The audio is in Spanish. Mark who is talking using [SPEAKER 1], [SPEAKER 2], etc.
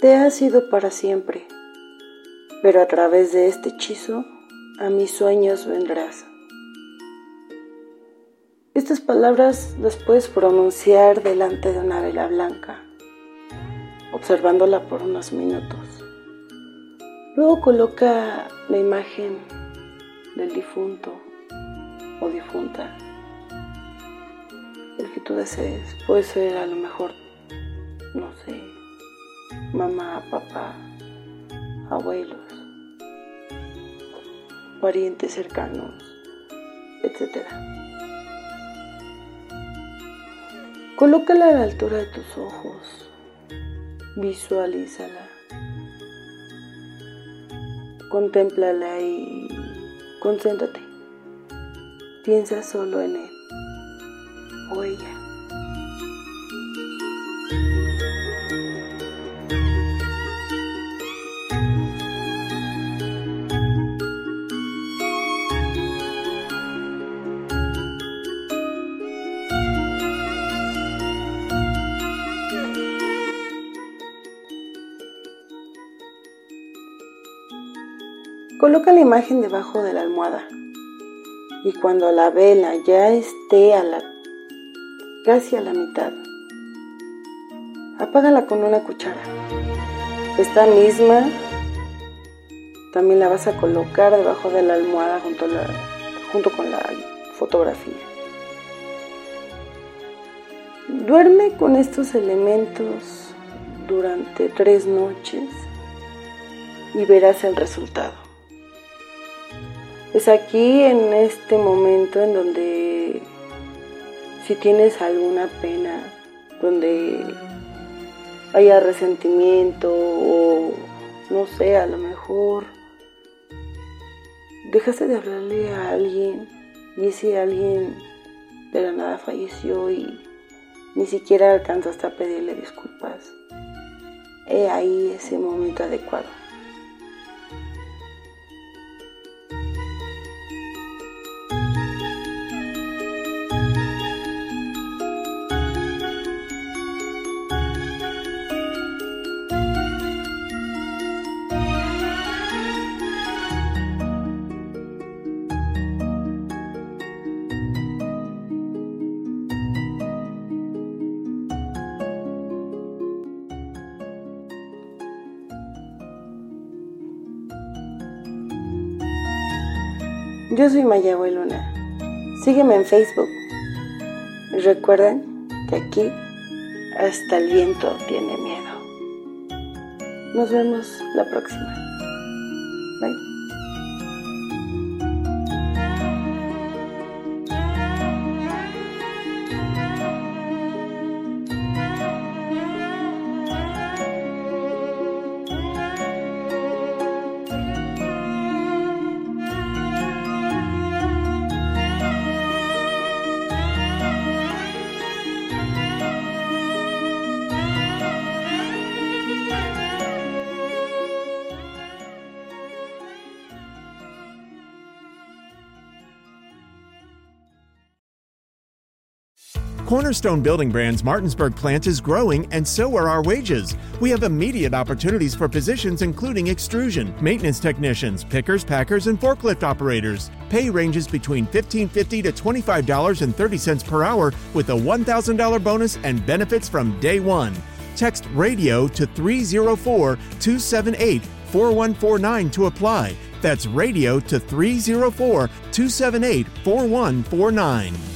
[SPEAKER 1] Te has sido para siempre, pero a través de este hechizo a mis sueños vendrás. Estas palabras las puedes pronunciar delante de una vela blanca, observándola por unos minutos. Luego coloca la imagen del difunto o difunta, el que tú desees. Puede ser a lo mejor, no sé, mamá, papá, abuelos, parientes cercanos, etc. Colócala a la altura de tus ojos, visualízala, contémplala y concéntrate. Piensa solo en él o ella. Coloca la imagen debajo de la almohada y cuando la vela ya esté a la, casi a la mitad, apágala con una cuchara. Esta misma también la vas a colocar debajo de la almohada junto, la, junto con la fotografía. Duerme con estos elementos durante tres noches y verás el resultado. Es aquí en este momento en donde si tienes alguna pena, donde haya resentimiento o no sé, a lo mejor dejaste de hablarle a alguien y ese alguien de la nada falleció y ni siquiera alcanzaste a pedirle disculpas. He ahí ese momento adecuado. Yo soy Maya Luna. Sígueme en Facebook. Y recuerden que aquí hasta el viento tiene miedo. Nos vemos la próxima. Bye.
[SPEAKER 2] Cornerstone Building Brands Martinsburg plant is growing, and so are our wages. We have immediate opportunities for positions including extrusion, maintenance technicians, pickers, packers, and forklift operators. Pay ranges between $15.50 to $25.30 per hour with a $1,000 bonus and benefits from day one. Text radio to 304 278 4149 to apply. That's radio to 304 278 4149.